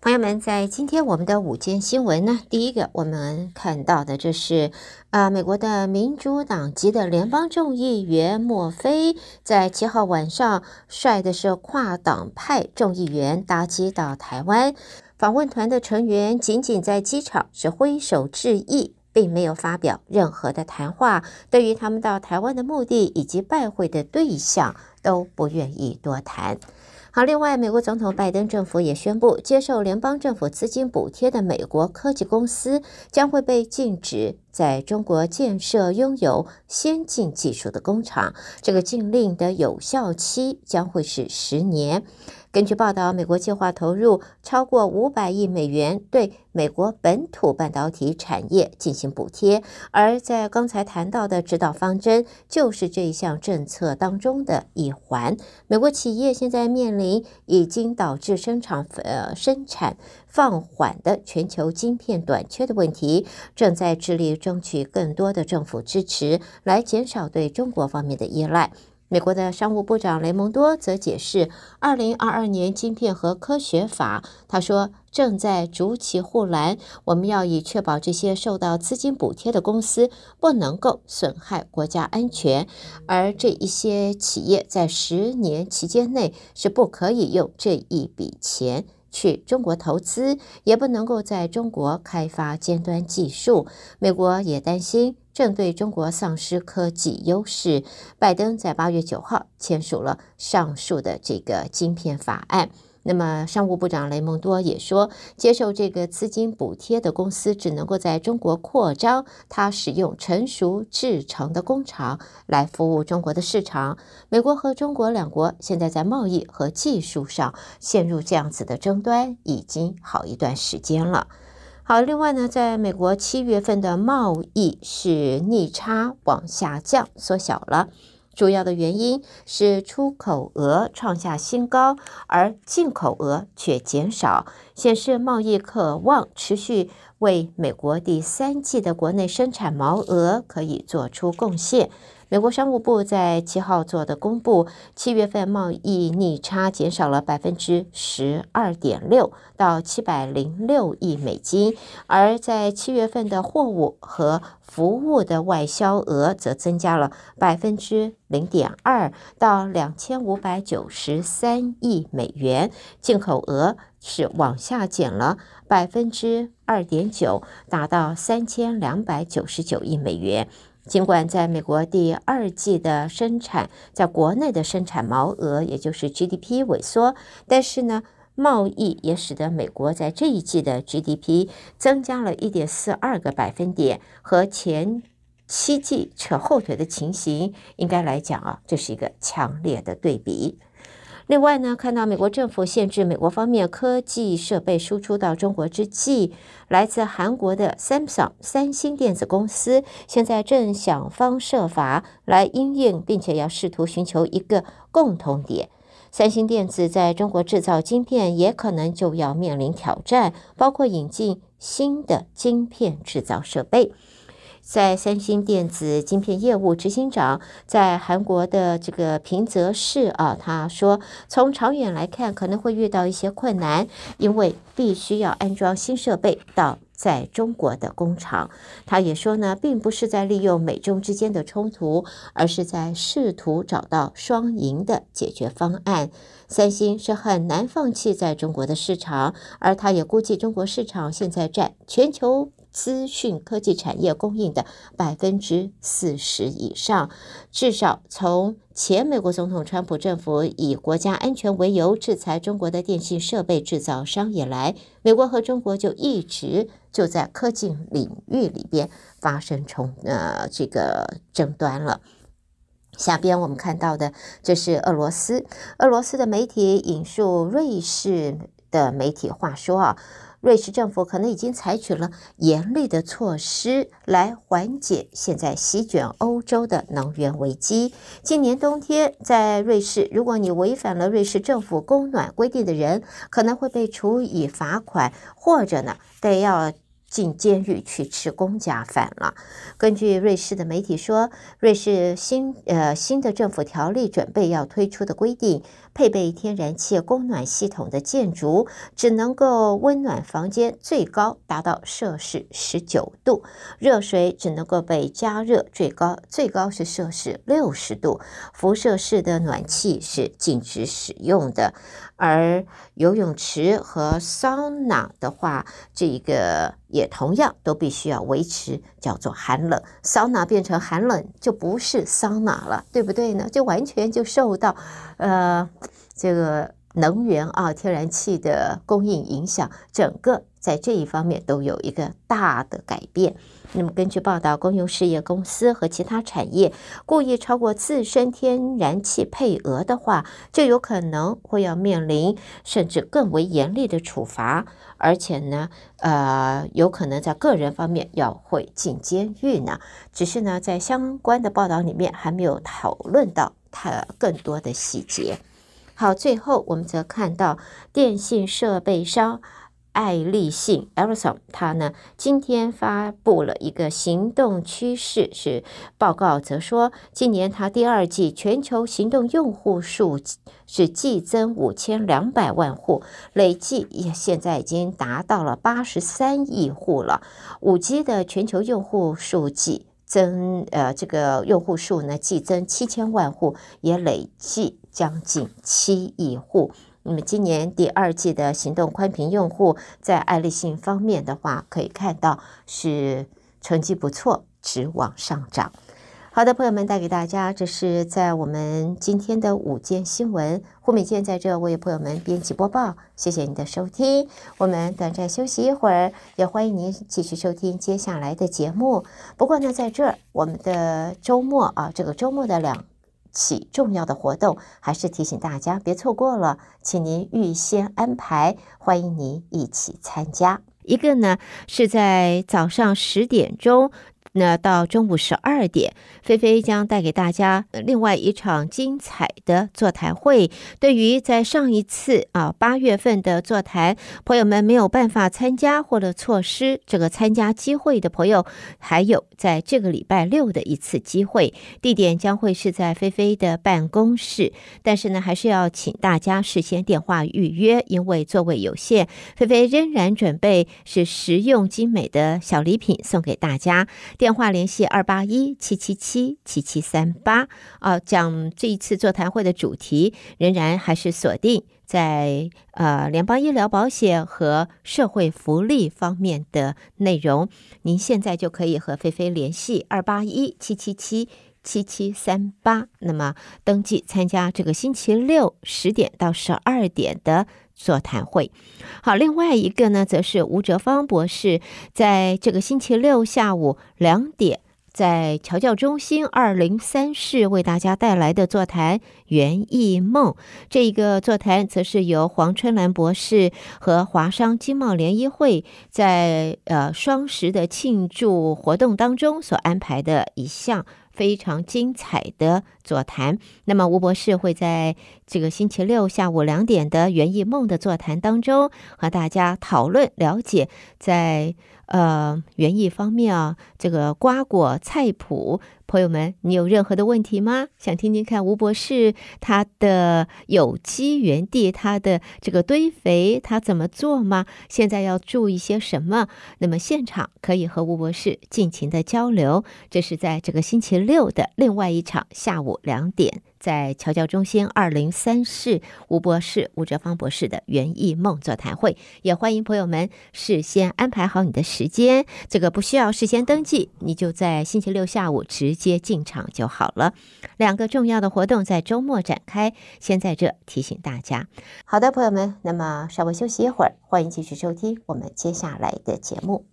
朋友们，在今天我们的午间新闻呢，第一个我们看到的就是啊、美国的民主党籍的联邦众议员莫菲在七号晚上率的是跨党派众议员搭机到台湾，访问团的成员仅仅在机场是挥手致意，并没有发表任何的谈话，对于他们到台湾的目的以及拜会的对象都不愿意多谈。好，另外，美国总统拜登政府也宣布，接受联邦政府资金补贴的美国科技公司将会被禁止在中国建设拥有先进技术的工厂。这个禁令的有效期将会是十年。根据报道，美国计划投入超过五百亿美元对美国本土半导体产业进行补贴，而在刚才谈到的指导方针就是这一项政策当中的一环。美国企业现在面临已经导致生产呃生产放缓的全球晶片短缺的问题，正在致力争取更多的政府支持，来减少对中国方面的依赖。美国的商务部长雷蒙多则解释，二零二二年芯片和科学法，他说正在筑起护栏，我们要以确保这些受到资金补贴的公司不能够损害国家安全，而这一些企业在十年期间内是不可以用这一笔钱。去中国投资，也不能够在中国开发尖端技术。美国也担心。正对中国丧失科技优势，拜登在八月九号签署了上述的这个晶片法案。那么，商务部长雷蒙多也说，接受这个资金补贴的公司只能够在中国扩张，它使用成熟制成的工厂来服务中国的市场。美国和中国两国现在在贸易和技术上陷入这样子的争端，已经好一段时间了。好，另外呢，在美国七月份的贸易是逆差往下降，缩小了。主要的原因是出口额创下新高，而进口额却减少，显示贸易渴望持续为美国第三季的国内生产毛额可以做出贡献。美国商务部在七号做的公布，七月份贸易逆差减少了百分之十二点六，到七百零六亿美金；而在七月份的货物和服务的外销额则增加了百分之零点二，到两千五百九十三亿美元；进口额是往下减了百分之二点九，达到三千两百九十九亿美元。尽管在美国第二季的生产，在国内的生产毛额，也就是 GDP 萎缩，但是呢，贸易也使得美国在这一季的 GDP 增加了一点四二个百分点，和前七季扯后腿的情形，应该来讲啊，这是一个强烈的对比。另外呢，看到美国政府限制美国方面科技设备输出到中国之际，来自韩国的 Samsung 三星电子公司现在正想方设法来应应，并且要试图寻求一个共同点。三星电子在中国制造晶片也可能就要面临挑战，包括引进新的晶片制造设备。在三星电子晶片业务执行长在韩国的这个平泽市啊，他说，从长远来看可能会遇到一些困难，因为必须要安装新设备到在中国的工厂。他也说呢，并不是在利用美中之间的冲突，而是在试图找到双赢的解决方案。三星是很难放弃在中国的市场，而他也估计中国市场现在占全球。资讯科技产业供应的百分之四十以上，至少从前美国总统川普政府以国家安全为由制裁中国的电信设备制造商以来，美国和中国就一直就在科技领域里边发生冲呃这个争端了。下边我们看到的这是俄罗斯，俄罗斯的媒体引述瑞士的媒体话说啊。瑞士政府可能已经采取了严厉的措施来缓解现在席卷欧洲的能源危机。今年冬天，在瑞士，如果你违反了瑞士政府供暖规定的人，可能会被处以罚款，或者呢，得要进监狱去吃公家饭了。根据瑞士的媒体说，瑞士新呃新的政府条例准备要推出的规定，配备天然气供暖系统的建筑只能够温暖房间最高达到摄氏十九度，热水只能够被加热最高最高是摄氏六十度，辐射式的暖气是禁止使用的。而游泳池和桑拿的话，这个也同样都必须要维持叫做寒冷。桑拿变成寒冷就不是桑拿了，对不对呢？就完全就受到呃这个能源啊天然气的供应影响，整个在这一方面都有一个大的改变。那么，根据报道，公用事业公司和其他产业故意超过自身天然气配额的话，就有可能会要面临甚至更为严厉的处罚，而且呢，呃，有可能在个人方面要会进监狱呢。只是呢，在相关的报道里面还没有讨论到它更多的细节。好，最后我们则看到电信设备商。爱立信 Ericsson 它呢今天发布了一个行动趋势是报告，则说今年它第二季全球行动用户数是季增五千两百万户，累计也现在已经达到了八十三亿户了。五 G 的全球用户数季增，呃，这个用户数呢季增七千万户，也累计将近七亿户。那么今年第二季的行动宽频用户在爱立信方面的话，可以看到是成绩不错，直往上涨。好的，朋友们带给大家，这是在我们今天的午间新闻。胡美健在这为朋友们编辑播报，谢谢您的收听。我们短暂休息一会儿，也欢迎您继续收听接下来的节目。不过呢，在这儿我们的周末啊，这个周末的两。起重要的活动，还是提醒大家别错过了，请您预先安排，欢迎您一起参加。一个呢是在早上十点钟。那到中午十二点，菲菲将带给大家另外一场精彩的座谈会。对于在上一次啊八月份的座谈，朋友们没有办法参加或者错失这个参加机会的朋友，还有在这个礼拜六的一次机会，地点将会是在菲菲的办公室。但是呢，还是要请大家事先电话预约，因为座位有限。菲菲仍然准备是实用精美的小礼品送给大家。电话联系二八一七七七七七三八啊，讲这一次座谈会的主题仍然还是锁定在呃联邦医疗保险和社会福利方面的内容。您现在就可以和菲菲联系二八一七七七七七三八，那么登记参加这个星期六十点到十二点的。座谈会，好，另外一个呢，则是吴哲芳博士在这个星期六下午两点，在侨教中心二零三室为大家带来的座谈《园艺梦》。这一个座谈，则是由黄春兰博士和华商经贸联谊会在呃双十的庆祝活动当中所安排的一项。非常精彩的座谈。那么，吴博士会在这个星期六下午两点的园艺梦的座谈当中，和大家讨论了解在呃园艺方面啊，这个瓜果菜谱。朋友们，你有任何的问题吗？想听听看吴博士他的有机园地，他的这个堆肥他怎么做吗？现在要注意些什么？那么现场可以和吴博士尽情的交流。这是在这个星期六的另外一场下午两点。在侨教中心二零三室，吴博士、吴哲芳博士的园艺梦座谈会，也欢迎朋友们事先安排好你的时间，这个不需要事先登记，你就在星期六下午直接进场就好了。两个重要的活动在周末展开，先在这提醒大家。好的，朋友们，那么稍微休息一会儿，欢迎继续收听我们接下来的节目。